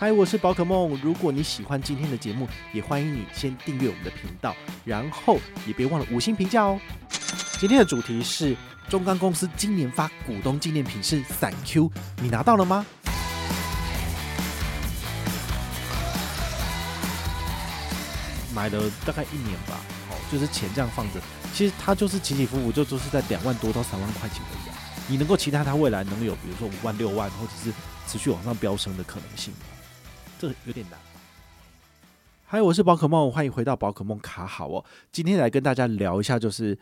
嗨，我是宝可梦。如果你喜欢今天的节目，也欢迎你先订阅我们的频道，然后也别忘了五星评价哦。今天的主题是中钢公司今年发股东纪念品是伞 Q，你拿到了吗？买了大概一年吧，哦，就是钱这样放着，其实它就是起起伏伏，就都是在两万多到三万块钱的样。你能够期待它未来能有，比如说五万、六万，或者是持续往上飙升的可能性这有点难。嗨，我是宝可梦，欢迎回到宝可梦卡好哦。今天来跟大家聊一下，就是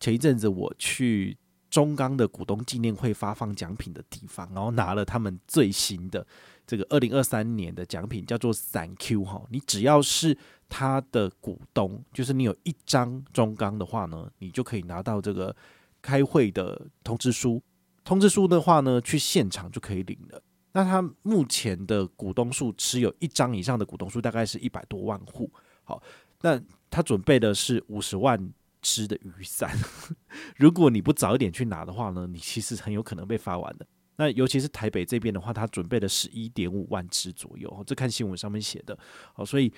前一阵子我去中钢的股东纪念会发放奖品的地方，然后拿了他们最新的这个二零二三年的奖品，叫做伞 Q 哈。你只要是他的股东，就是你有一张中钢的话呢，你就可以拿到这个开会的通知书。通知书的话呢，去现场就可以领了。那他目前的股东数持有一张以上的股东数大概是一百多万户。好，那他准备的是五十万支的雨伞。如果你不早一点去拿的话呢，你其实很有可能被发完的。那尤其是台北这边的话，他准备了十一点五万支左右。这看新闻上面写的。好，所以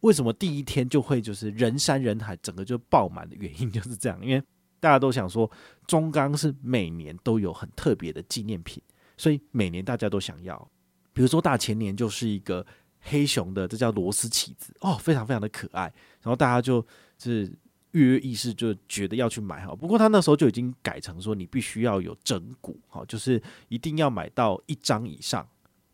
为什么第一天就会就是人山人海，整个就爆满的原因就是这样，因为大家都想说中钢是每年都有很特别的纪念品。所以每年大家都想要，比如说大前年就是一个黑熊的，这叫螺丝起子哦，非常非常的可爱。然后大家就是跃跃欲试，就觉得要去买哈。不过他那时候就已经改成说，你必须要有整股哈，就是一定要买到一张以上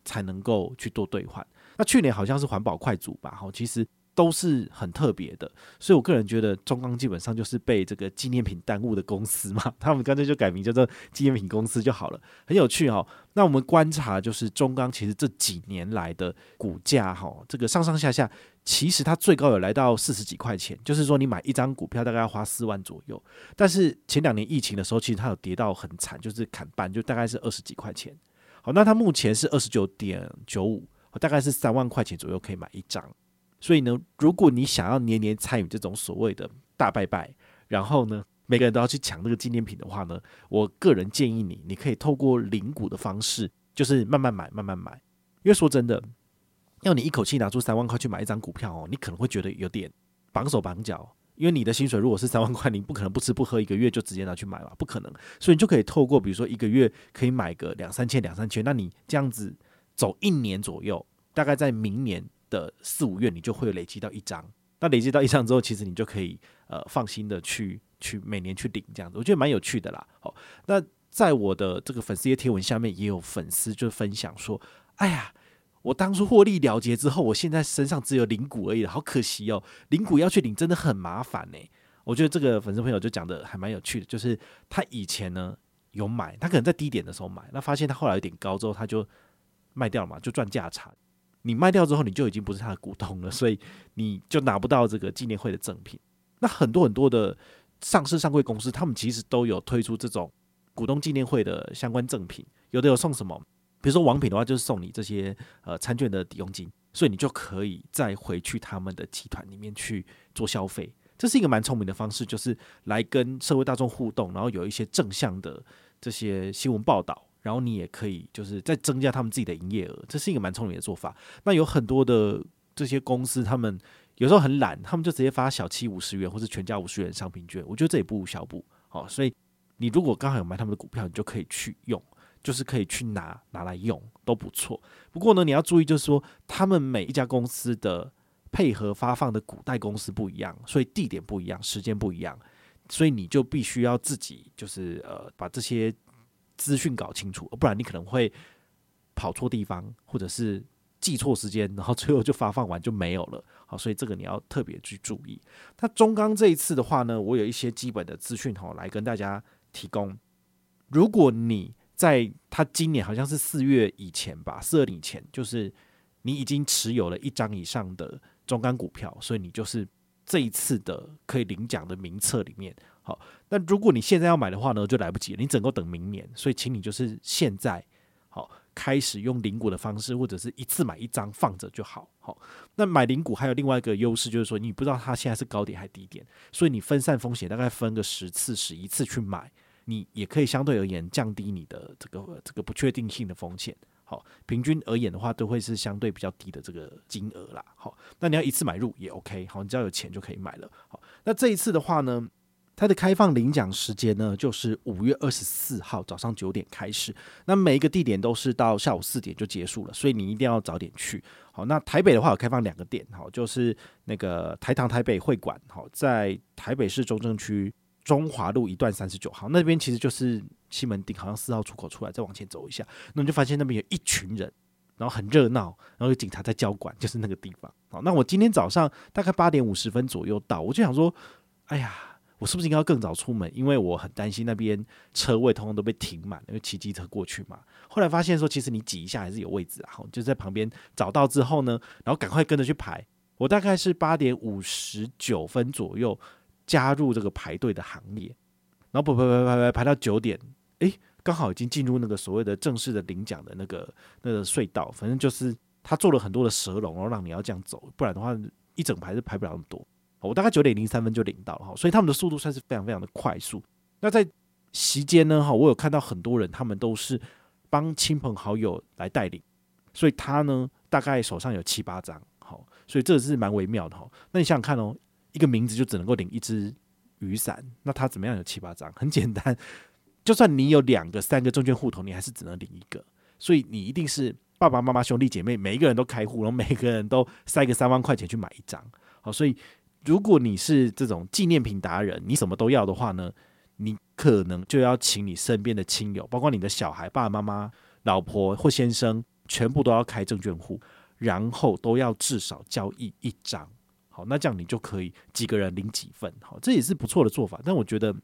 才能够去做兑换。那去年好像是环保快组吧，哈，其实。都是很特别的，所以我个人觉得中钢基本上就是被这个纪念品耽误的公司嘛，他们干脆就改名叫做纪念品公司就好了，很有趣哈。那我们观察就是中钢其实这几年来的股价哈，这个上上下下，其实它最高有来到四十几块钱，就是说你买一张股票大概要花四万左右。但是前两年疫情的时候，其实它有跌到很惨，就是砍半，就大概是二十几块钱。好，那它目前是二十九点九五，大概是三万块钱左右可以买一张。所以呢，如果你想要年年参与这种所谓的大拜拜，然后呢，每个人都要去抢这个纪念品的话呢，我个人建议你，你可以透过领股的方式，就是慢慢买，慢慢买。因为说真的，要你一口气拿出三万块去买一张股票哦，你可能会觉得有点绑手绑脚。因为你的薪水如果是三万块，你不可能不吃不喝一个月就直接拿去买嘛，不可能。所以你就可以透过，比如说一个月可以买个两三千、两三千，那你这样子走一年左右，大概在明年。的四五月，你就会累积到一张。那累积到一张之后，其实你就可以呃放心的去去每年去领这样子，我觉得蛮有趣的啦。好，那在我的这个粉丝页贴文下面也有粉丝就分享说：“哎呀，我当初获利了结之后，我现在身上只有零股而已，好可惜哦，零股要去领真的很麻烦呢。”我觉得这个粉丝朋友就讲的还蛮有趣的，就是他以前呢有买，他可能在低点的时候买，那发现他后来有点高之后，他就卖掉了嘛，就赚价差。你卖掉之后，你就已经不是他的股东了，所以你就拿不到这个纪念会的赠品。那很多很多的上市上柜公司，他们其实都有推出这种股东纪念会的相关赠品，有的有送什么，比如说王品的话，就是送你这些呃餐券的抵用金，所以你就可以再回去他们的集团里面去做消费。这是一个蛮聪明的方式，就是来跟社会大众互动，然后有一些正向的这些新闻报道。然后你也可以就是再增加他们自己的营业额，这是一个蛮聪明的做法。那有很多的这些公司，他们有时候很懒，他们就直接发小七五十元或是全家五十元商品券。我觉得这也不无小补。好，所以你如果刚好有买他们的股票，你就可以去用，就是可以去拿拿来用都不错。不过呢，你要注意，就是说他们每一家公司的配合发放的股代公司不一样，所以地点不一样，时间不一样，所以你就必须要自己就是呃把这些。资讯搞清楚，不然你可能会跑错地方，或者是记错时间，然后最后就发放完就没有了。好，所以这个你要特别去注意。那中钢这一次的话呢，我有一些基本的资讯哈，来跟大家提供。如果你在他今年好像是四月以前吧，四二年前，就是你已经持有了一张以上的中钢股票，所以你就是这一次的可以领奖的名册里面。好，那如果你现在要买的话呢，就来不及了，你只能等明年。所以，请你就是现在好开始用领股的方式，或者是一次买一张放着就好。好，那买领股还有另外一个优势，就是说你不知道它现在是高点还是低点，所以你分散风险，大概分个十次、十一次去买，你也可以相对而言降低你的这个这个不确定性的风险。好，平均而言的话，都会是相对比较低的这个金额啦。好，那你要一次买入也 OK，好，你只要有钱就可以买了。好，那这一次的话呢，它的开放领奖时间呢，就是五月二十四号早上九点开始，那每一个地点都是到下午四点就结束了，所以你一定要早点去。好，那台北的话有开放两个点，好，就是那个台糖台北会馆，好，在台北市中正区中华路一段三十九号那边，其实就是。西门町好像四号出口出来，再往前走一下，那你就发现那边有一群人，然后很热闹，然后有警察在交管，就是那个地方。好，那我今天早上大概八点五十分左右到，我就想说，哎呀，我是不是应该要更早出门？因为我很担心那边车位通通都被停满，因为骑机车过去嘛。后来发现说，其实你挤一下还是有位置啊，就在旁边找到之后呢，然后赶快跟着去排。我大概是八点五十九分左右加入这个排队的行列，然后排排排排排到九点。诶，刚好已经进入那个所谓的正式的领奖的那个那个隧道，反正就是他做了很多的蛇龙，然后让你要这样走，不然的话一整排是排不了那么多。我大概九点零三分就领到了哈，所以他们的速度算是非常非常的快速。那在席间呢哈，我有看到很多人，他们都是帮亲朋好友来带领，所以他呢大概手上有七八张，好，所以这是蛮微妙的哈。那你想想看哦，一个名字就只能够领一只雨伞，那他怎么样有七八张？很简单。就算你有两个、三个证券户头，你还是只能领一个，所以你一定是爸爸妈妈、兄弟姐妹，每一个人都开户，然后每个人都塞个三万块钱去买一张。好，所以如果你是这种纪念品达人，你什么都要的话呢，你可能就要请你身边的亲友，包括你的小孩、爸爸妈妈、老婆或先生，全部都要开证券户，然后都要至少交易一张。好，那这样你就可以几个人领几份。好，这也是不错的做法，但我觉得。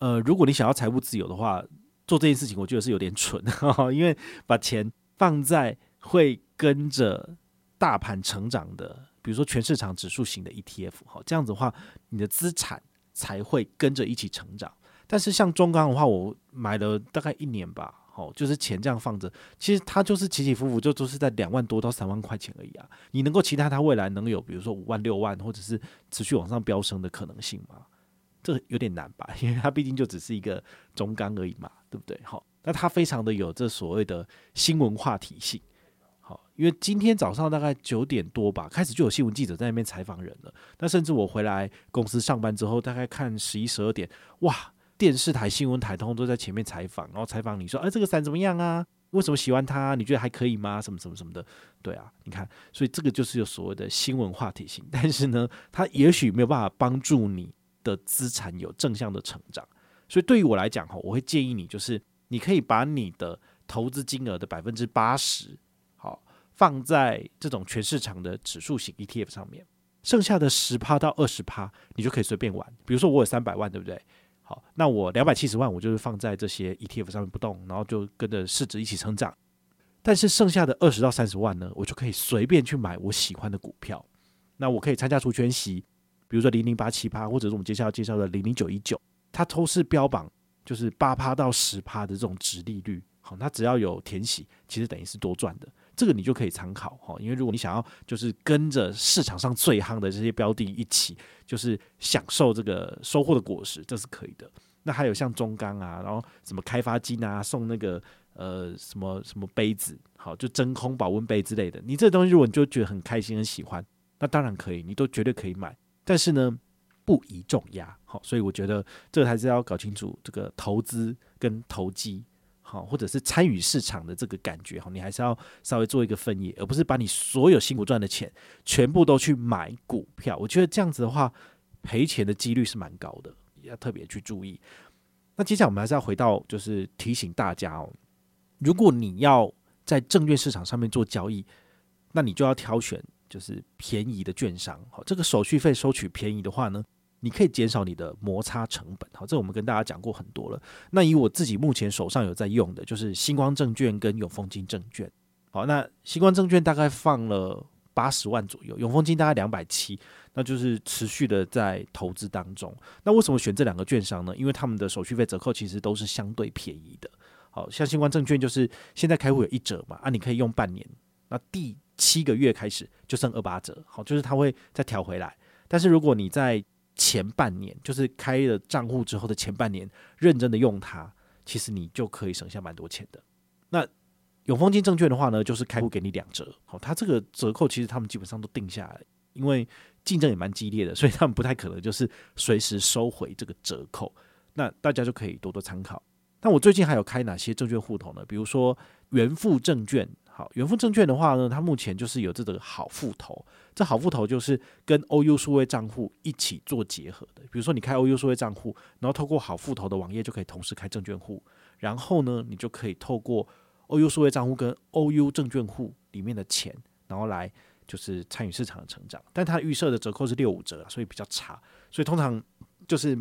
呃，如果你想要财务自由的话，做这件事情我觉得是有点蠢，呵呵，因为把钱放在会跟着大盘成长的，比如说全市场指数型的 ETF，好，这样子的话，你的资产才会跟着一起成长。但是像中钢的话，我买了大概一年吧，好，就是钱这样放着，其实它就是起起伏伏，就都是在两万多到三万块钱而已啊。你能够期待它未来能有，比如说五万、六万，或者是持续往上飙升的可能性吗？这有点难吧，因为它毕竟就只是一个中钢而已嘛，对不对？好，那它非常的有这所谓的新闻话题性。因为今天早上大概九点多吧，开始就有新闻记者在那边采访人了。那甚至我回来公司上班之后，大概看十一十二点，哇，电视台、新闻台通都在前面采访，然后采访你说，哎，这个伞怎么样啊？为什么喜欢它？你觉得还可以吗？什么什么什么的，对啊，你看，所以这个就是有所谓的新闻话题性，但是呢，它也许没有办法帮助你。的资产有正向的成长，所以对于我来讲哈，我会建议你，就是你可以把你的投资金额的百分之八十，放在这种全市场的指数型 ETF 上面，剩下的十趴到二十趴，你就可以随便玩。比如说我有三百万，对不对？好，那我两百七十万，我就是放在这些 ETF 上面不动，然后就跟着市值一起成长。但是剩下的二十到三十万呢，我就可以随便去买我喜欢的股票。那我可以参加除权息。比如说零零八七趴，或者是我们接下来要介绍的零零九一九，它都是标榜就是八趴到十趴的这种殖利率。好，它只要有填息，其实等于是多赚的。这个你就可以参考哈，因为如果你想要就是跟着市场上最夯的这些标的一起，就是享受这个收获的果实，这是可以的。那还有像中钢啊，然后什么开发金啊，送那个呃什么什么杯子，好，就真空保温杯之类的。你这东西如果你就觉得很开心很喜欢，那当然可以，你都绝对可以买。但是呢，不宜重压，好，所以我觉得这个还是要搞清楚这个投资跟投机，好，或者是参与市场的这个感觉，好，你还是要稍微做一个分野，而不是把你所有辛苦赚的钱全部都去买股票。我觉得这样子的话，赔钱的几率是蛮高的，要特别去注意。那接下来我们还是要回到，就是提醒大家哦，如果你要在证券市场上面做交易，那你就要挑选。就是便宜的券商，好，这个手续费收取便宜的话呢，你可以减少你的摩擦成本，好，这我们跟大家讲过很多了。那以我自己目前手上有在用的，就是新光证券跟永丰金证券，好，那新光证券大概放了八十万左右，永丰金大概两百七，那就是持续的在投资当中。那为什么选这两个券商呢？因为他们的手续费折扣其实都是相对便宜的，好像新光证券就是现在开户有一折嘛，啊，你可以用半年，那第七个月开始就剩二八折，好，就是它会再调回来。但是如果你在前半年，就是开了账户之后的前半年，认真的用它，其实你就可以省下蛮多钱的。那永丰金证券的话呢，就是开户给你两折。好，它这个折扣其实他们基本上都定下来，因为竞争也蛮激烈的，所以他们不太可能就是随时收回这个折扣。那大家就可以多多参考。那我最近还有开哪些证券户头呢？比如说元富证券。好，元富证券的话呢，它目前就是有这个好富投。这好富投就是跟 OU 数位账户一起做结合的。比如说你开 OU 数位账户，然后透过好富投的网页就可以同时开证券户，然后呢，你就可以透过 OU 数位账户跟 OU 证券户里面的钱，然后来就是参与市场的成长。但它预设的折扣是六五折，所以比较差。所以通常就是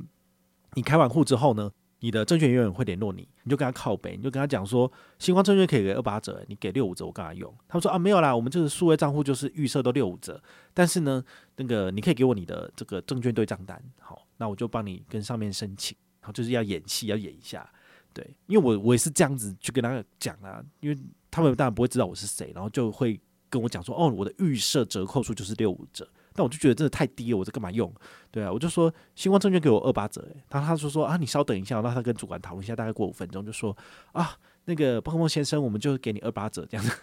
你开完户之后呢，你的证券员会联络你，你就跟他靠北，你就跟他讲说，新光证券可以给二八折，你给六五折，我干嘛用？他们说啊，没有啦，我们这个数位账户就是预设都六五折，但是呢，那个你可以给我你的这个证券对账单，好，那我就帮你跟上面申请，好，就是要演戏，要演一下，对，因为我我也是这样子去跟他讲啊，因为他们当然不会知道我是谁，然后就会跟我讲说，哦，我的预设折扣数就是六五折。但我就觉得真的太低了，我这干嘛用？对啊，我就说星光证券给我二八折，诶，然后他就说说啊，你稍等一下，让他跟主管讨论一下，大概过五分钟就说啊，那个宝可孟先生，我们就给你二八折这样子。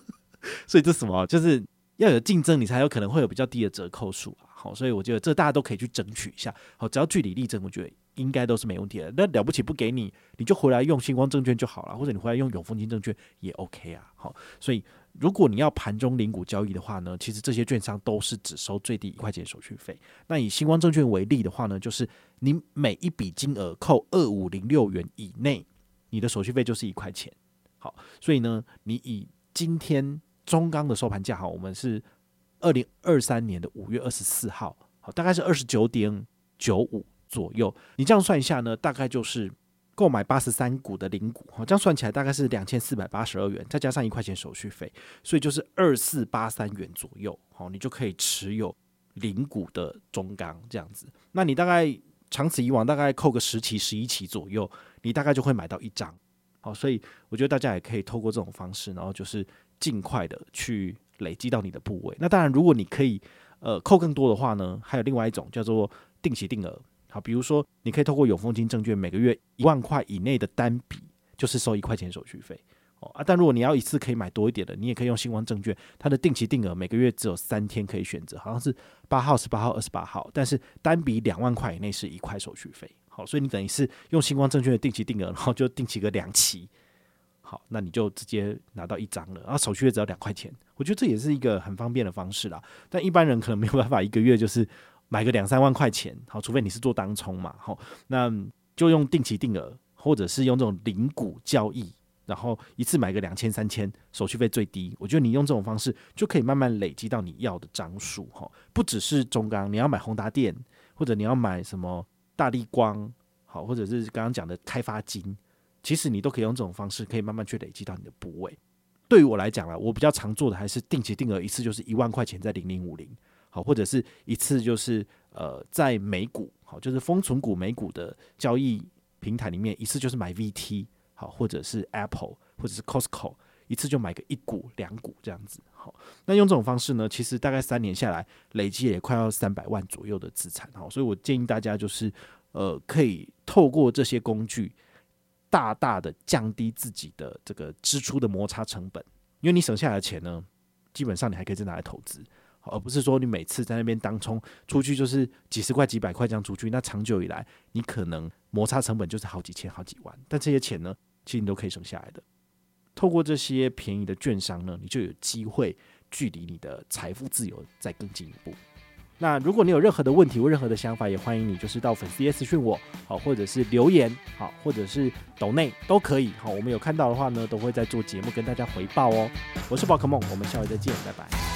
所以这什么？就是要有竞争，你才有可能会有比较低的折扣数啊。好，所以我觉得这大家都可以去争取一下。好，只要据理力争，我觉得应该都是没问题的。那了不起不给你，你就回来用新光证券就好了，或者你回来用永丰金证券也 OK 啊。好，所以。如果你要盘中零股交易的话呢，其实这些券商都是只收最低一块钱手续费。那以新光证券为例的话呢，就是你每一笔金额扣二五零六元以内，你的手续费就是一块钱。好，所以呢，你以今天中钢的收盘价，哈，我们是二零二三年的五月二十四号，好，大概是二十九点九五左右。你这样算一下呢，大概就是。购买八十三股的零股，这样算起来大概是两千四百八十二元，再加上一块钱手续费，所以就是二四八三元左右，好，你就可以持有零股的中钢这样子。那你大概长此以往，大概扣个十期、十一期左右，你大概就会买到一张。好，所以我觉得大家也可以透过这种方式，然后就是尽快的去累积到你的部位。那当然，如果你可以呃扣更多的话呢，还有另外一种叫做定期定额。好，比如说，你可以透过永丰金证券，每个月一万块以内的单笔，就是收一块钱手续费哦啊。但如果你要一次可以买多一点的，你也可以用新光证券，它的定期定额每个月只有三天可以选择，好像是八号、十八号、二十八号，但是单笔两万块以内是一块手续费。好，所以你等于是用新光证券的定期定额，然后就定期个两期，好，那你就直接拿到一张了，然后手续费只要两块钱。我觉得这也是一个很方便的方式啦，但一般人可能没有办法一个月就是。买个两三万块钱，好，除非你是做当冲嘛，好，那就用定期定额，或者是用这种零股交易，然后一次买个两千三千，手续费最低。我觉得你用这种方式就可以慢慢累积到你要的张数，哈，不只是中钢，你要买宏达电，或者你要买什么大力光，好，或者是刚刚讲的开发金，其实你都可以用这种方式，可以慢慢去累积到你的部位。对于我来讲啊，我比较常做的还是定期定额，一次就是一万块钱在零零五零。好，或者是一次就是呃，在美股好，就是封存股美股的交易平台里面，一次就是买 VT 好，或者是 Apple 或者是 Costco，一次就买个一股两股这样子。好，那用这种方式呢，其实大概三年下来，累积也快要三百万左右的资产。好，所以我建议大家就是呃，可以透过这些工具，大大的降低自己的这个支出的摩擦成本，因为你省下来的钱呢，基本上你还可以再拿来投资。而不是说你每次在那边当冲出去就是几十块、几百块这样出去，那长久以来你可能摩擦成本就是好几千、好几万。但这些钱呢，其实你都可以省下来的。透过这些便宜的券商呢，你就有机会距离你的财富自由再更进一步。那如果你有任何的问题或任何的想法，也欢迎你就是到粉丝页私讯我，好，或者是留言，好，或者是抖内都可以。好，我们有看到的话呢，都会在做节目跟大家回报哦。我是宝可梦，我们下回再见，拜拜。